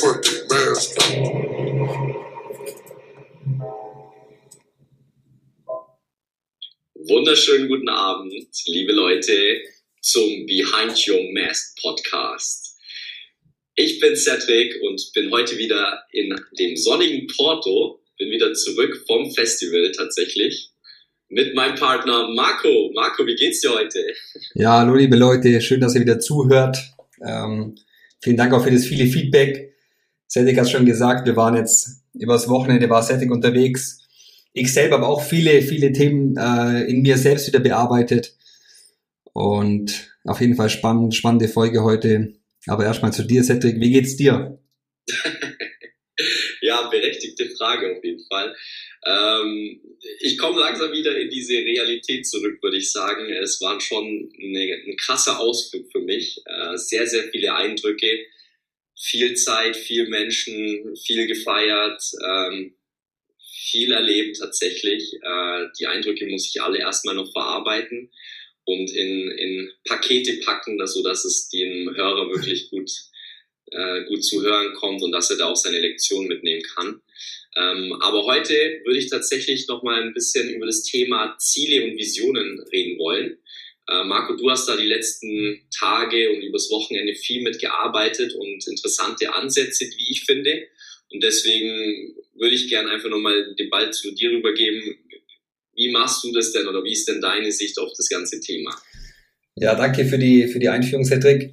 fucking mask Wunderschönen guten Abend, liebe Leute, zum Behind Your Mask Podcast. Ich bin Cedric und bin heute wieder in dem sonnigen Porto, bin wieder zurück vom Festival tatsächlich mit meinem Partner Marco. Marco, wie geht's dir heute? Ja, hallo liebe Leute, schön, dass ihr wieder zuhört. Ähm, vielen Dank auch für das viele Feedback. Cedric hat schon gesagt, wir waren jetzt übers Wochenende war Cedric unterwegs. Ich selber habe auch viele, viele Themen äh, in mir selbst wieder bearbeitet. Und auf jeden Fall spannend, spannende Folge heute. Aber erstmal zu dir, Cedric, wie geht's dir? ja, berechtigte Frage auf jeden Fall. Ähm, ich komme langsam wieder in diese Realität zurück, würde ich sagen. Es war schon eine, ein krasser Ausflug für mich. Äh, sehr, sehr viele Eindrücke, viel Zeit, viel Menschen, viel gefeiert, ähm, viel erlebt tatsächlich. Äh, die Eindrücke muss ich alle erstmal noch verarbeiten und in, in Pakete packen, sodass es dem Hörer wirklich gut, äh, gut zu hören kommt und dass er da auch seine Lektion mitnehmen kann. Ähm, aber heute würde ich tatsächlich noch mal ein bisschen über das Thema Ziele und Visionen reden wollen. Äh, Marco, du hast da die letzten Tage und übers Wochenende viel mitgearbeitet und interessante Ansätze, wie ich finde. Und deswegen würde ich gerne einfach nochmal den Ball zu dir rübergeben. Wie machst du das denn oder wie ist denn deine Sicht auf das ganze Thema? Ja, danke für die, für die Einführung, Cedric.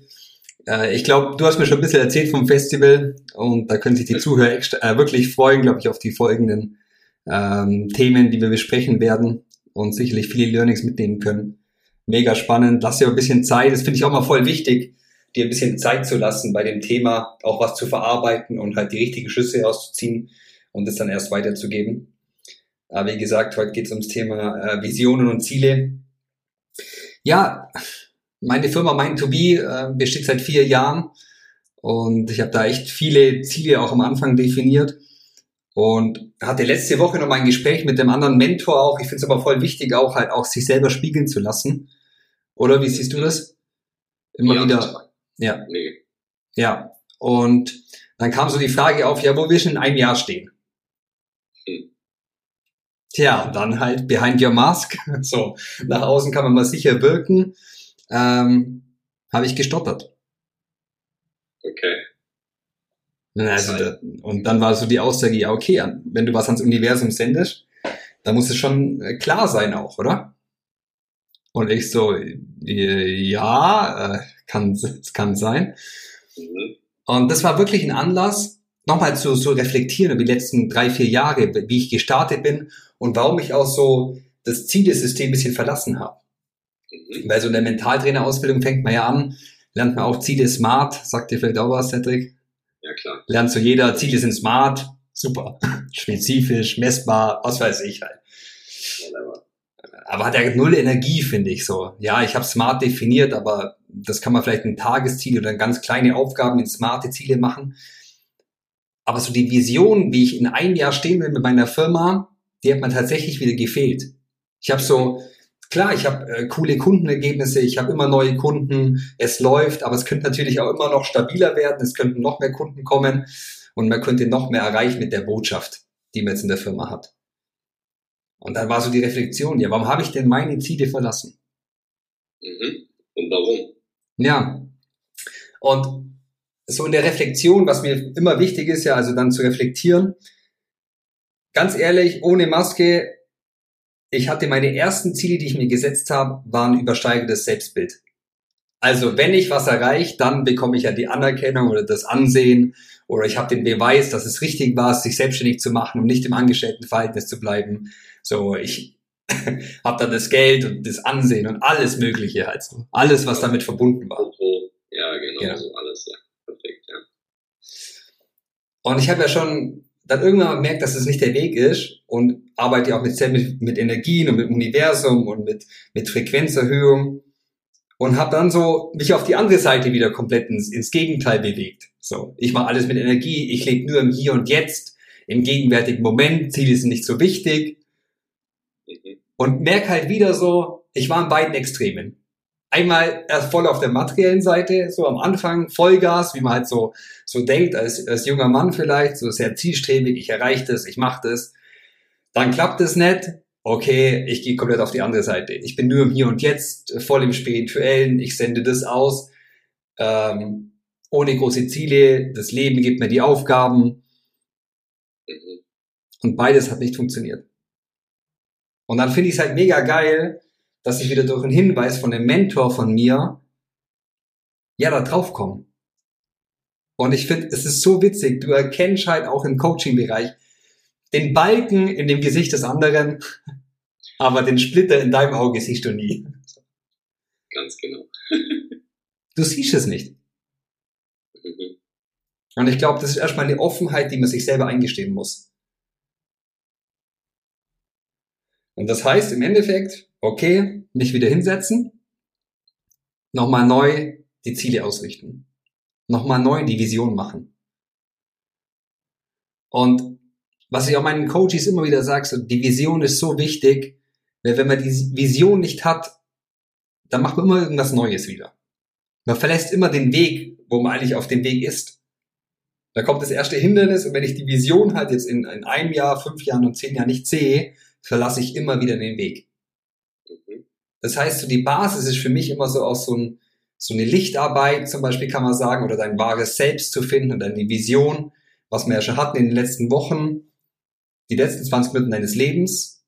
Äh, ich glaube, du hast mir schon ein bisschen erzählt vom Festival und da können sich die Zuhörer äh, wirklich freuen, glaube ich, auf die folgenden ähm, Themen, die wir besprechen werden und sicherlich viele Learnings mitnehmen können. Mega spannend. Lass dir ein bisschen Zeit. Das finde ich auch mal voll wichtig, dir ein bisschen Zeit zu lassen bei dem Thema, auch was zu verarbeiten und halt die richtigen Schlüsse auszuziehen und es dann erst weiterzugeben. Aber wie gesagt, heute geht es ums Thema äh, Visionen und Ziele. Ja, meine Firma Mind2Be äh, besteht seit vier Jahren und ich habe da echt viele Ziele auch am Anfang definiert und hatte letzte Woche noch mal ein Gespräch mit dem anderen Mentor auch. Ich finde es aber voll wichtig, auch halt auch sich selber spiegeln zu lassen. Oder wie siehst du das? Immer ja, wieder. Ja. Nee. Ja. Und dann kam so die Frage auf, ja, wo wir schon in einem Jahr stehen. Hm. Tja, dann halt behind your mask. So, nach außen kann man mal sicher wirken ähm, habe ich gestottert. Okay. Also, da, und dann war so die Aussage, ja, okay, wenn du was ans Universum sendest, dann muss es schon äh, klar sein auch, oder? Und ich so, äh, ja, äh, kann, kann sein. Mhm. Und das war wirklich ein Anlass, nochmal zu so reflektieren über die letzten drei, vier Jahre, wie ich gestartet bin und warum ich auch so das Zielesystem ein bisschen verlassen habe. Mhm. Bei so einer Mentaltrainerausbildung fängt man ja an, lernt man auch Ziele smart, sagt dir vielleicht auch was, Cedric? Ja, klar. Lernt so jeder, Ziele sind smart, super, spezifisch, messbar, was weiß ich halt. Aber hat ja null Energie, finde ich so. Ja, ich habe smart definiert, aber das kann man vielleicht ein Tagesziel oder ganz kleine Aufgaben in smarte Ziele machen. Aber so die Vision, wie ich in einem Jahr stehen will mit meiner Firma, die hat mir tatsächlich wieder gefehlt. Ich habe so, klar, ich habe äh, coole Kundenergebnisse, ich habe immer neue Kunden, es läuft, aber es könnte natürlich auch immer noch stabiler werden, es könnten noch mehr Kunden kommen und man könnte noch mehr erreichen mit der Botschaft, die man jetzt in der Firma hat. Und dann war so die Reflexion, ja, warum habe ich denn meine Ziele verlassen? Mhm. Und warum? Ja. Und so in der Reflexion, was mir immer wichtig ist, ja, also dann zu reflektieren, ganz ehrlich, ohne Maske ich hatte meine ersten Ziele, die ich mir gesetzt habe, waren übersteigendes Selbstbild. Also wenn ich was erreiche, dann bekomme ich ja die Anerkennung oder das Ansehen oder ich habe den Beweis, dass es richtig war, sich selbstständig zu machen und nicht im Angestelltenverhältnis zu bleiben. So, ich habe dann das Geld und das Ansehen und alles Mögliche halt so. Alles, was damit verbunden war. Ja, genau, ja. so alles, ja. Perfekt, ja. Und ich habe ja schon dann irgendwann mal merkt, dass es nicht der Weg ist und arbeite auch mit, mit, mit Energien und mit Universum und mit, mit Frequenzerhöhung und habe dann so mich auf die andere Seite wieder komplett ins, ins Gegenteil bewegt. So, ich mache alles mit Energie, ich lebe nur im Hier und Jetzt, im gegenwärtigen Moment, Ziele sind nicht so wichtig und merke halt wieder so, ich war in beiden Extremen. einmal erst voll auf der materiellen Seite, so am Anfang Vollgas, wie man halt so, so denkt, als, als junger Mann vielleicht, so sehr zielstrebig, ich erreiche das, ich mache das. Dann klappt es nicht, okay, ich gehe komplett auf die andere Seite. Ich bin nur im Hier und Jetzt, voll im Spirituellen, ich sende das aus, ähm, ohne große Ziele, das Leben gibt mir die Aufgaben. Und beides hat nicht funktioniert. Und dann finde ich es halt mega geil, dass ich wieder durch einen Hinweis von einem Mentor von mir ja da drauf komme. Und ich finde, es ist so witzig, du erkennst halt auch im Coaching-Bereich den Balken in dem Gesicht des anderen, aber den Splitter in deinem Auge siehst du nie. Ganz genau. du siehst es nicht. Mhm. Und ich glaube, das ist erstmal eine Offenheit, die man sich selber eingestehen muss. Und das heißt im Endeffekt, okay, mich wieder hinsetzen, nochmal neu die Ziele ausrichten, nochmal neu die Vision machen. Und was ich auch meinen Coaches immer wieder sage, so, die Vision ist so wichtig, weil wenn man die Vision nicht hat, dann macht man immer irgendwas Neues wieder. Man verlässt immer den Weg, wo man eigentlich auf dem Weg ist. Da kommt das erste Hindernis und wenn ich die Vision halt jetzt in, in einem Jahr, fünf Jahren und zehn Jahren nicht sehe, verlasse ich immer wieder den Weg. Das heißt, so die Basis ist für mich immer so auch so, ein, so eine Lichtarbeit, zum Beispiel kann man sagen, oder dein wahres Selbst zu finden und deine Vision, was wir ja schon hatten in den letzten Wochen, die letzten 20 Minuten deines Lebens.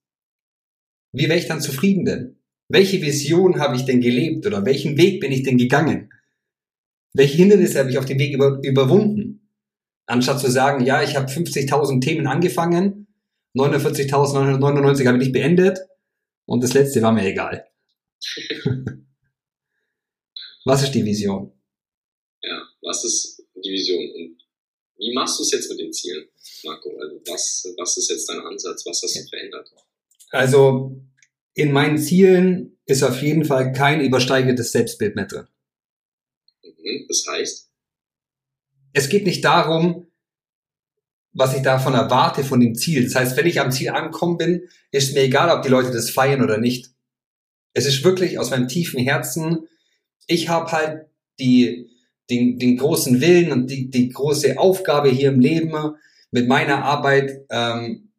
Wie wäre ich dann zufrieden denn? Welche Vision habe ich denn gelebt oder welchen Weg bin ich denn gegangen? Welche Hindernisse habe ich auf dem Weg über, überwunden? Anstatt zu sagen, ja, ich habe 50.000 Themen angefangen, 49.999 habe ich nicht beendet und das letzte war mir egal. was ist die Vision? Ja, was ist die Vision? Und wie machst du es jetzt mit den Zielen, Marco? Also was, was ist jetzt dein Ansatz? Was hast du verändert? Also in meinen Zielen ist auf jeden Fall kein übersteigertes Selbstbild mehr drin. Mhm, das heißt? Es geht nicht darum, was ich davon erwarte von dem Ziel. Das heißt, wenn ich am Ziel angekommen bin, ist mir egal, ob die Leute das feiern oder nicht. Es ist wirklich aus meinem tiefen Herzen, ich habe halt die, den, den großen Willen und die, die große Aufgabe hier im Leben, mit meiner Arbeit ähm,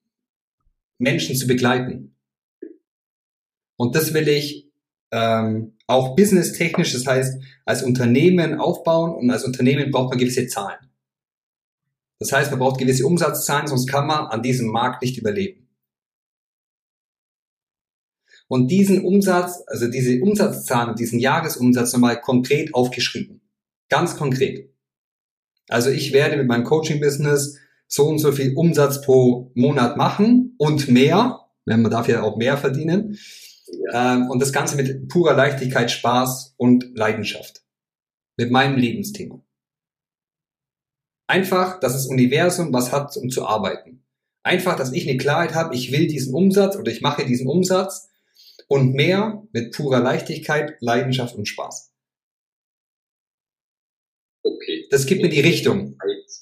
Menschen zu begleiten. Und das will ich ähm, auch businesstechnisch, das heißt, als Unternehmen aufbauen und als Unternehmen braucht man gewisse Zahlen. Das heißt, man braucht gewisse Umsatzzahlen, sonst kann man an diesem Markt nicht überleben. Und diesen Umsatz, also diese Umsatzzahlen, diesen Jahresumsatz nochmal konkret aufgeschrieben. Ganz konkret. Also ich werde mit meinem Coaching-Business so und so viel Umsatz pro Monat machen und mehr, wenn man darf ja auch mehr verdienen. Ähm, und das Ganze mit purer Leichtigkeit, Spaß und Leidenschaft. Mit meinem Lebensthema. Einfach, dass das Universum was hat, um zu arbeiten. Einfach, dass ich eine Klarheit habe, ich will diesen Umsatz oder ich mache diesen Umsatz und mehr mit purer Leichtigkeit, Leidenschaft und Spaß. Okay. Das gibt mir die Richtung.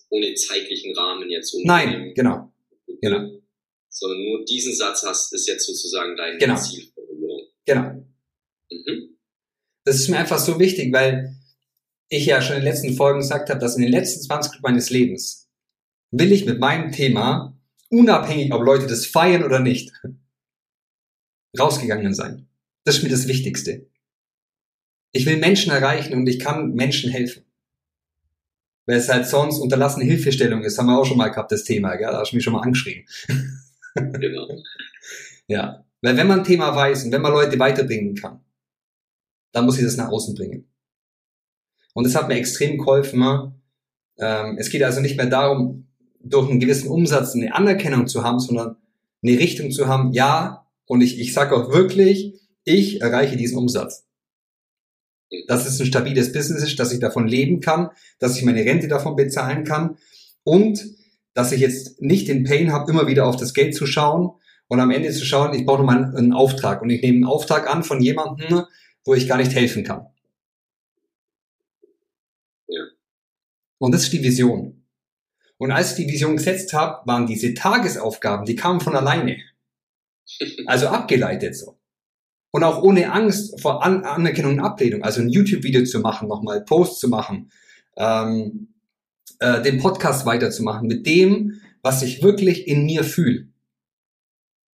Ohne zeitlichen Rahmen jetzt. Nein, genau. genau. Sondern nur diesen Satz hast, ist jetzt sozusagen dein genau. Zielformulierung. Genau. Mhm. Das ist mir einfach so wichtig, weil ich ja schon in den letzten Folgen gesagt habe, dass in den letzten 20 Minuten meines Lebens will ich mit meinem Thema, unabhängig ob Leute das feiern oder nicht, rausgegangen sein. Das ist mir das Wichtigste. Ich will Menschen erreichen und ich kann Menschen helfen. Weil es halt sonst unterlassene Hilfestellung ist, haben wir auch schon mal gehabt, das Thema, gell? da hast du mich schon mal angeschrieben. Genau. ja. Weil wenn man ein Thema weiß und wenn man Leute weiterbringen kann, dann muss ich das nach außen bringen. Und das hat mir extrem geholfen. Ähm, es geht also nicht mehr darum, durch einen gewissen Umsatz eine Anerkennung zu haben, sondern eine Richtung zu haben, ja, und ich, ich sage auch wirklich, ich erreiche diesen Umsatz. Dass es ein stabiles Business ist, dass ich davon leben kann, dass ich meine Rente davon bezahlen kann und dass ich jetzt nicht den Pain habe, immer wieder auf das Geld zu schauen und am Ende zu schauen, ich brauche nochmal einen Auftrag und ich nehme einen Auftrag an von jemandem, wo ich gar nicht helfen kann. Und das ist die Vision. Und als ich die Vision gesetzt habe, waren diese Tagesaufgaben, die kamen von alleine. Also abgeleitet so. Und auch ohne Angst vor An Anerkennung und Ablehnung. Also ein YouTube-Video zu machen, nochmal Post zu machen, ähm, äh, den Podcast weiterzumachen mit dem, was ich wirklich in mir fühle.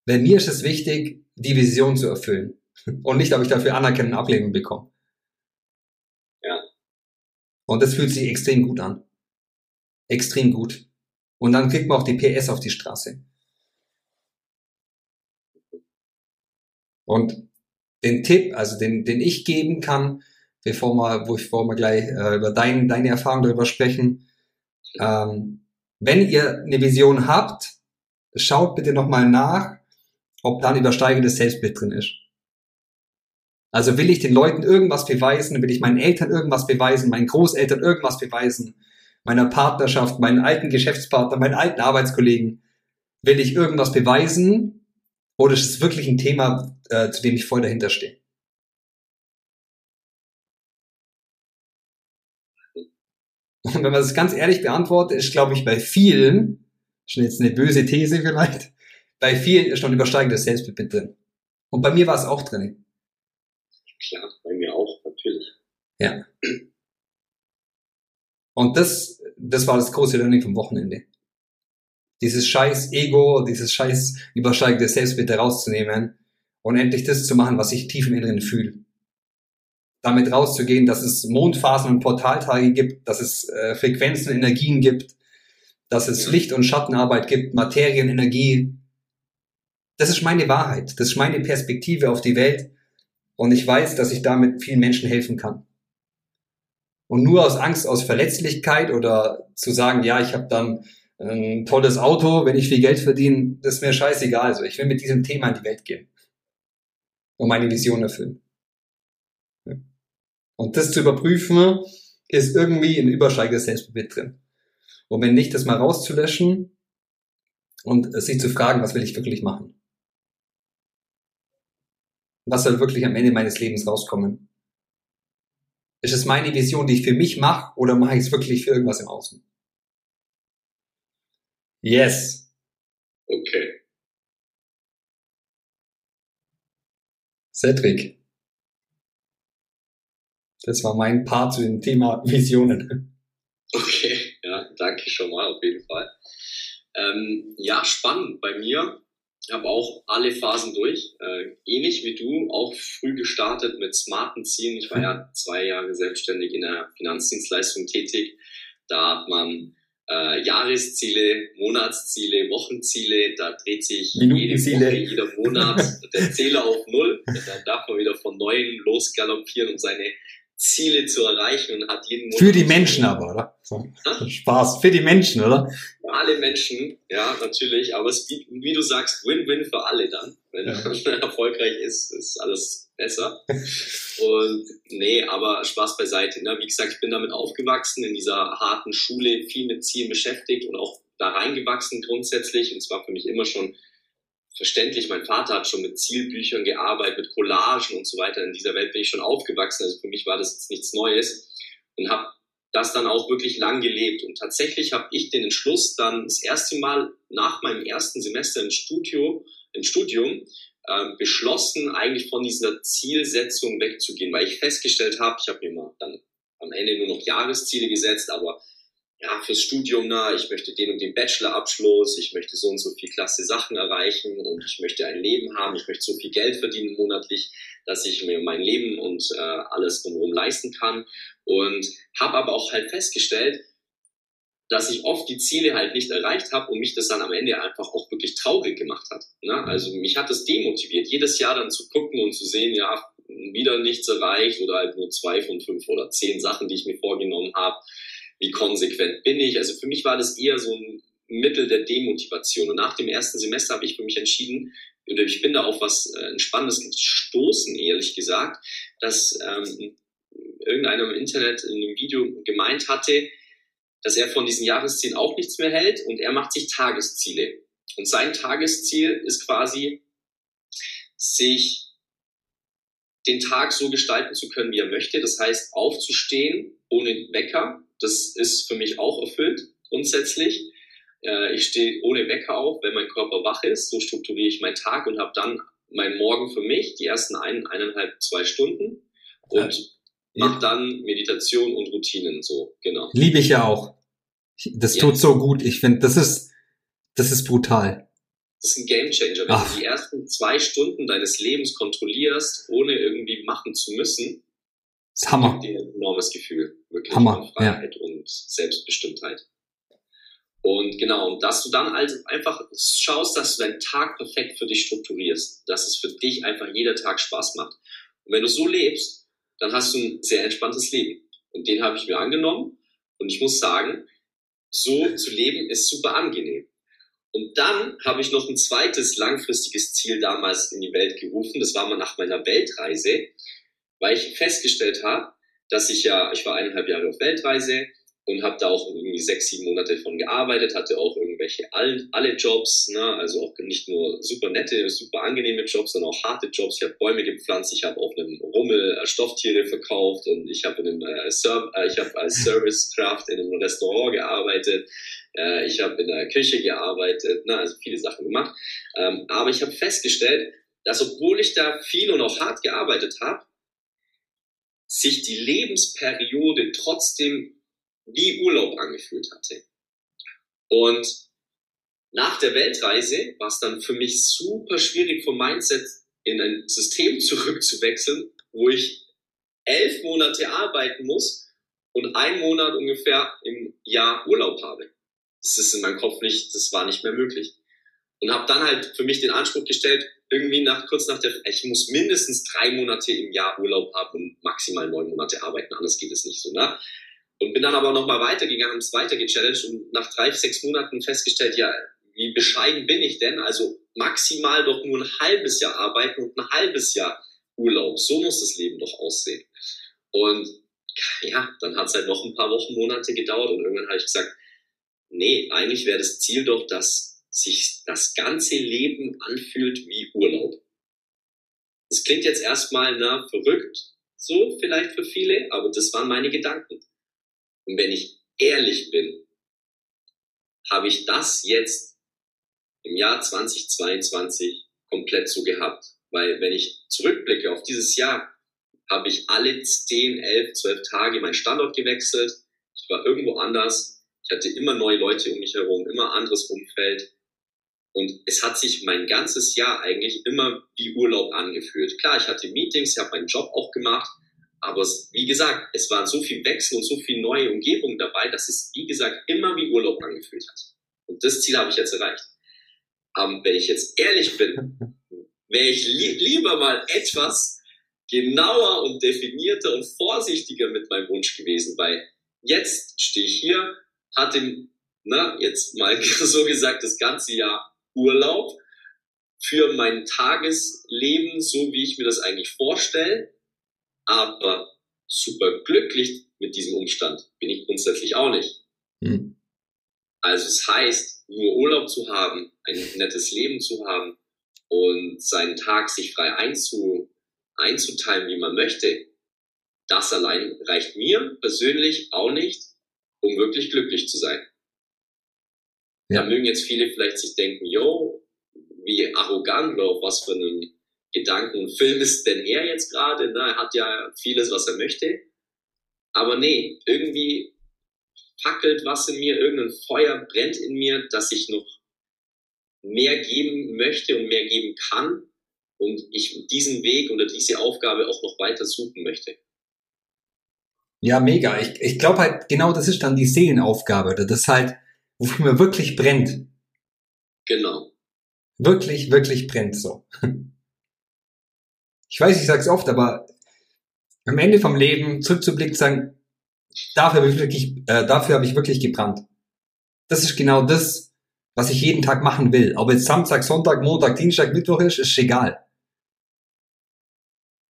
Denn mir ist es wichtig, die Vision zu erfüllen. Und nicht, ob ich dafür Anerkennung und Ablehnung bekomme. Und das fühlt sich extrem gut an. Extrem gut. Und dann kriegt man auch die PS auf die Straße. Und den Tipp, also den, den ich geben kann, bevor wir, bevor wir gleich äh, über dein, deine Erfahrung darüber sprechen, ähm, wenn ihr eine Vision habt, schaut bitte nochmal nach, ob da ein übersteigendes Selbstbild drin ist. Also will ich den Leuten irgendwas beweisen, will ich meinen Eltern irgendwas beweisen, meinen Großeltern irgendwas beweisen, meiner Partnerschaft, meinen alten Geschäftspartner, meinen alten Arbeitskollegen, will ich irgendwas beweisen oder ist es wirklich ein Thema, äh, zu dem ich voll dahinter stehe? Und wenn man das ganz ehrlich beantwortet, ist, glaube ich, bei vielen, schon jetzt eine böse These vielleicht, bei vielen ist schon übersteigendes Selbstbild drin. Und bei mir war es auch drin. Klar, bei mir auch, natürlich. Ja. Und das, das war das große Learning vom Wochenende. Dieses scheiß Ego, dieses scheiß übersteigende Selbstbild herauszunehmen und endlich das zu machen, was ich tief im Inneren fühle. Damit rauszugehen, dass es Mondphasen und Portaltage gibt, dass es äh, Frequenzen Energien gibt, dass es Licht- und Schattenarbeit gibt, Materien, Energie. Das ist meine Wahrheit, das ist meine Perspektive auf die Welt und ich weiß, dass ich damit vielen Menschen helfen kann. Und nur aus Angst, aus Verletzlichkeit oder zu sagen, ja, ich habe dann ein tolles Auto, wenn ich viel Geld verdiene, das ist mir scheißegal. Also ich will mit diesem Thema in die Welt gehen und meine Vision erfüllen. Und das zu überprüfen, ist irgendwie ein übersteigendes Selbstbild drin. Und wenn nicht, das mal rauszulöschen und sich zu fragen, was will ich wirklich machen? Was soll wirklich am Ende meines Lebens rauskommen? Ist es meine Vision, die ich für mich mache, oder mache ich es wirklich für irgendwas im Außen? Yes. Okay. Cedric. Das war mein Part zu dem Thema Visionen. Okay, ja, danke schon mal auf jeden Fall. Ähm, ja, spannend. Bei mir habe auch alle Phasen durch. Äh, ähnlich wie du, auch früh gestartet mit smarten Zielen. Ich war ja zwei Jahre selbstständig in der Finanzdienstleistung tätig. Da hat man äh, Jahresziele, Monatsziele, Wochenziele. Da dreht sich jede Woche, jeder Monat der Zähler auf Null. Und dann darf man wieder von Neuem losgaloppieren, um seine Ziele zu erreichen und hat jeden Monat. Für die Menschen aber, oder? So. Spaß. Für die Menschen, oder? Für alle Menschen, ja, natürlich. Aber es wie, wie du sagst, Win-Win für alle dann. Wenn ja. man erfolgreich ist, ist alles besser. und nee, aber Spaß beiseite. Ne? Wie gesagt, ich bin damit aufgewachsen, in dieser harten Schule, viel mit Zielen beschäftigt und auch da reingewachsen grundsätzlich. Und zwar für mich immer schon verständlich. Mein Vater hat schon mit Zielbüchern gearbeitet, mit Collagen und so weiter. In dieser Welt bin ich schon aufgewachsen. Also für mich war das jetzt nichts Neues und habe das dann auch wirklich lang gelebt. Und tatsächlich habe ich den Entschluss dann das erste Mal nach meinem ersten Semester im Studio, im Studium äh, beschlossen, eigentlich von dieser Zielsetzung wegzugehen, weil ich festgestellt habe, ich habe mir mal dann am Ende nur noch Jahresziele gesetzt, aber ja, fürs Studium, na, ich möchte den und den Bachelorabschluss, ich möchte so und so viel klasse Sachen erreichen und ich möchte ein Leben haben, ich möchte so viel Geld verdienen monatlich, dass ich mir mein Leben und äh, alles drumherum leisten kann. Und habe aber auch halt festgestellt, dass ich oft die Ziele halt nicht erreicht habe und mich das dann am Ende einfach auch wirklich traurig gemacht hat. Ne? Also mich hat das demotiviert, jedes Jahr dann zu gucken und zu sehen, ja, wieder nichts erreicht oder halt nur zwei von fünf oder zehn Sachen, die ich mir vorgenommen habe wie konsequent bin ich. Also für mich war das eher so ein Mittel der Demotivation. Und nach dem ersten Semester habe ich für mich entschieden, oder ich bin da auf was äh, Entspannendes gestoßen, ehrlich gesagt, dass ähm, irgendeiner im Internet in einem Video gemeint hatte, dass er von diesen Jahreszielen auch nichts mehr hält und er macht sich Tagesziele. Und sein Tagesziel ist quasi, sich den Tag so gestalten zu können, wie er möchte. Das heißt, aufzustehen ohne Wecker, das ist für mich auch erfüllt, grundsätzlich. Äh, ich stehe ohne Wecker auf, wenn mein Körper wach ist. So strukturiere ich meinen Tag und habe dann mein Morgen für mich, die ersten ein, eineinhalb, zwei Stunden und ja. mache dann Meditation und Routinen so, genau. Liebe ich ja auch. Das ja. tut so gut. Ich finde, das ist, das ist brutal. Das ist ein Gamechanger. Wenn Ach. du die ersten zwei Stunden deines Lebens kontrollierst, ohne irgendwie machen zu müssen, das Hammer. dir ein enormes Gefühl. Wirklich Hammer. Freiheit ja. und Selbstbestimmtheit. Und genau, und dass du dann also einfach schaust, dass du deinen Tag perfekt für dich strukturierst, dass es für dich einfach jeder Tag Spaß macht. Und wenn du so lebst, dann hast du ein sehr entspanntes Leben. Und den habe ich mir angenommen. Und ich muss sagen, so zu leben ist super angenehm. Und dann habe ich noch ein zweites langfristiges Ziel damals in die Welt gerufen. Das war mal nach meiner Weltreise, weil ich festgestellt habe, dass ich ja, ich war eineinhalb Jahre auf Weltreise, und habe da auch irgendwie sechs, sieben Monate von gearbeitet, hatte auch irgendwelche all, alle Jobs, ne? also auch nicht nur super nette, super angenehme Jobs, sondern auch harte Jobs. Ich habe Bäume gepflanzt, ich habe auf einem Rummel äh, Stofftiere verkauft und ich habe äh, äh, habe als Servicekraft in einem Restaurant gearbeitet, äh, ich habe in der Küche gearbeitet, ne? also viele Sachen gemacht. Ähm, aber ich habe festgestellt, dass obwohl ich da viel und auch hart gearbeitet habe, sich die Lebensperiode trotzdem wie Urlaub angefühlt hatte. Und nach der Weltreise war es dann für mich super schwierig vom Mindset in ein System zurückzuwechseln, wo ich elf Monate arbeiten muss und einen Monat ungefähr im Jahr Urlaub habe. Das ist in meinem Kopf nicht, das war nicht mehr möglich. Und habe dann halt für mich den Anspruch gestellt, irgendwie nach, kurz nach der, ich muss mindestens drei Monate im Jahr Urlaub haben und maximal neun Monate arbeiten, anders geht es nicht so. Ne? Und bin dann aber nochmal weitergegangen, es weiter gechallenged und nach drei, sechs Monaten festgestellt, ja, wie bescheiden bin ich denn? Also maximal doch nur ein halbes Jahr arbeiten und ein halbes Jahr Urlaub. So muss das Leben doch aussehen. Und ja, dann hat es halt noch ein paar Wochen, Monate gedauert und irgendwann habe ich gesagt, nee, eigentlich wäre das Ziel doch, dass sich das ganze Leben anfühlt wie Urlaub. Das klingt jetzt erstmal na, verrückt, so vielleicht für viele, aber das waren meine Gedanken. Und wenn ich ehrlich bin, habe ich das jetzt im Jahr 2022 komplett so gehabt. Weil wenn ich zurückblicke auf dieses Jahr, habe ich alle 10, 11, 12 Tage meinen Standort gewechselt. Ich war irgendwo anders. Ich hatte immer neue Leute um mich herum, immer anderes Umfeld. Und es hat sich mein ganzes Jahr eigentlich immer wie Urlaub angefühlt. Klar, ich hatte Meetings, ich habe meinen Job auch gemacht, aber wie gesagt, es waren so viel Wechsel und so viel neue Umgebung dabei, dass es, wie gesagt, immer wie Urlaub angefühlt hat. Und das Ziel habe ich jetzt erreicht. Aber wenn ich jetzt ehrlich bin, wäre ich li lieber mal etwas genauer und definierter und vorsichtiger mit meinem Wunsch gewesen, weil jetzt stehe ich hier, hatte, na, jetzt mal so gesagt, das ganze Jahr Urlaub für mein Tagesleben, so wie ich mir das eigentlich vorstelle aber super glücklich mit diesem Umstand bin ich grundsätzlich auch nicht. Mhm. Also es heißt, nur Urlaub zu haben, ein nettes Leben zu haben und seinen Tag sich frei einzu, einzuteilen, wie man möchte, das allein reicht mir persönlich auch nicht, um wirklich glücklich zu sein. Ja. Da mögen jetzt viele vielleicht sich denken, yo, wie arrogant oder auf was für einem Gedanken, Film ist denn er jetzt gerade? Ne? Er hat ja vieles, was er möchte. Aber nee, irgendwie fackelt was in mir, irgendein Feuer brennt in mir, dass ich noch mehr geben möchte und mehr geben kann und ich diesen Weg oder diese Aufgabe auch noch weiter suchen möchte. Ja, mega. Ich, ich glaube halt, genau das ist dann die Seelenaufgabe, das halt, wofür mir wirklich brennt. Genau. Wirklich, wirklich brennt so. ich weiß, ich sage es oft, aber am Ende vom Leben zurückzublicken, sagen, dafür habe ich wirklich, äh, dafür habe ich wirklich gebrannt. Das ist genau das, was ich jeden Tag machen will. Ob jetzt Samstag, Sonntag, Montag, Dienstag, Mittwoch ist, ist egal.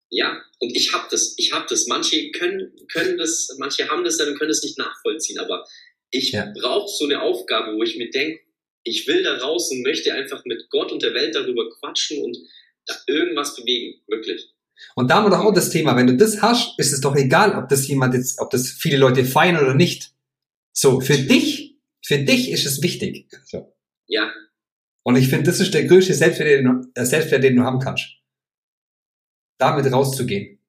Ja, und ich habe das, ich habe das. Manche können, können das, manche haben das dann und können es nicht nachvollziehen, aber ich ja. brauche so eine Aufgabe, wo ich mir denke, ich will da raus und möchte einfach mit Gott und der Welt darüber quatschen und irgendwas bewegen, wirklich. Und da haben wir doch auch das Thema, wenn du das hast, ist es doch egal, ob das jemand jetzt, ob das viele Leute feiern oder nicht. So, für dich, für dich ist es wichtig. So. Ja. Und ich finde, das ist der größte Selbstwert, den du, äh, Selbstwert, den du haben kannst. Damit rauszugehen.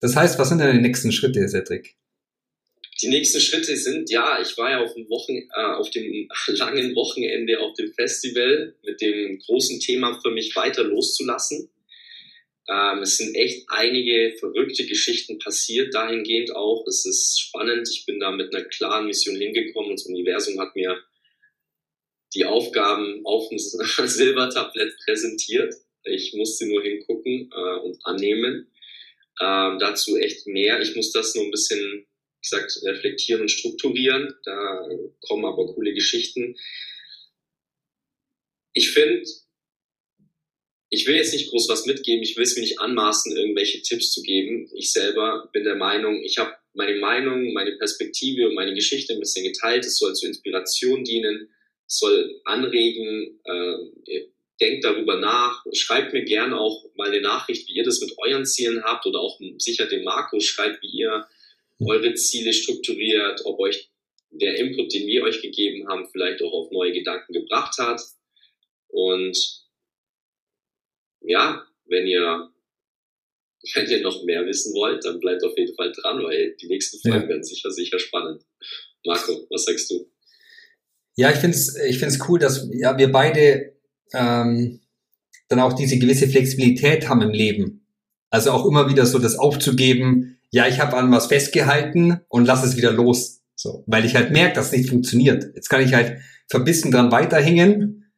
Das heißt, was sind denn die nächsten Schritte, Cedric? Die nächsten Schritte sind, ja, ich war ja auf dem, Wochen, äh, auf dem langen Wochenende auf dem Festival mit dem großen Thema für mich weiter loszulassen. Ähm, es sind echt einige verrückte Geschichten passiert, dahingehend auch. Es ist spannend. Ich bin da mit einer klaren Mission hingekommen und das Universum hat mir die Aufgaben auf dem Silbertablett präsentiert. Ich musste nur hingucken äh, und annehmen. Ähm, dazu echt mehr. Ich muss das nur ein bisschen, wie gesagt, reflektieren und strukturieren. Da kommen aber coole Geschichten. Ich finde, ich will jetzt nicht groß was mitgeben, ich will es mir nicht anmaßen, irgendwelche Tipps zu geben. Ich selber bin der Meinung, ich habe meine Meinung, meine Perspektive und meine Geschichte ein bisschen geteilt. Es soll zur Inspiration dienen, es soll anregen, äh, denkt darüber nach, schreibt mir gerne auch mal eine Nachricht, wie ihr das mit euren Zielen habt oder auch sicher dem Marco schreibt, wie ihr eure Ziele strukturiert, ob euch der Input, den wir euch gegeben haben, vielleicht auch auf neue Gedanken gebracht hat. Und ja, wenn ihr, wenn ihr noch mehr wissen wollt, dann bleibt auf jeden Fall dran, weil die nächsten Folgen ja. werden sicher, sicher spannend. Marco, was sagst du? Ja, ich finde es ich find's cool, dass ja, wir beide ähm, dann auch diese gewisse Flexibilität haben im Leben. Also auch immer wieder so das aufzugeben, ja, ich habe an was festgehalten und lass es wieder los. So, weil ich halt merke, dass es nicht funktioniert. Jetzt kann ich halt verbissen dran weiterhängen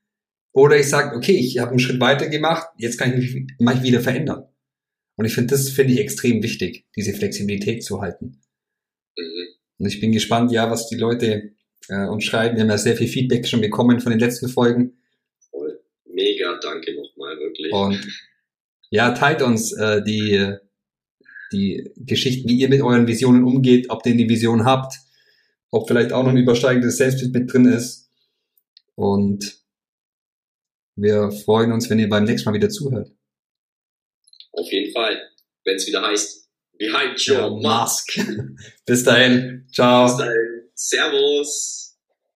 oder ich sage, okay, ich habe einen Schritt weiter gemacht, jetzt kann ich mich, mich wieder verändern. Und ich finde, das finde ich extrem wichtig, diese Flexibilität zu halten. Mhm. Und ich bin gespannt, ja, was die Leute äh, uns schreiben. Wir haben ja sehr viel Feedback schon bekommen von den letzten Folgen. Voll. Mega, danke nochmal, wirklich. Und ja, teilt uns äh, die, die Geschichten, wie ihr mit euren Visionen umgeht, ob ihr die Vision habt, ob vielleicht auch noch ein übersteigendes Selbstbild mit drin ist. Und wir freuen uns, wenn ihr beim nächsten Mal wieder zuhört. Auf jeden Fall, wenn es wieder heißt, Behind Your Mask. Bis dahin. Ciao. Bis dahin. Servus.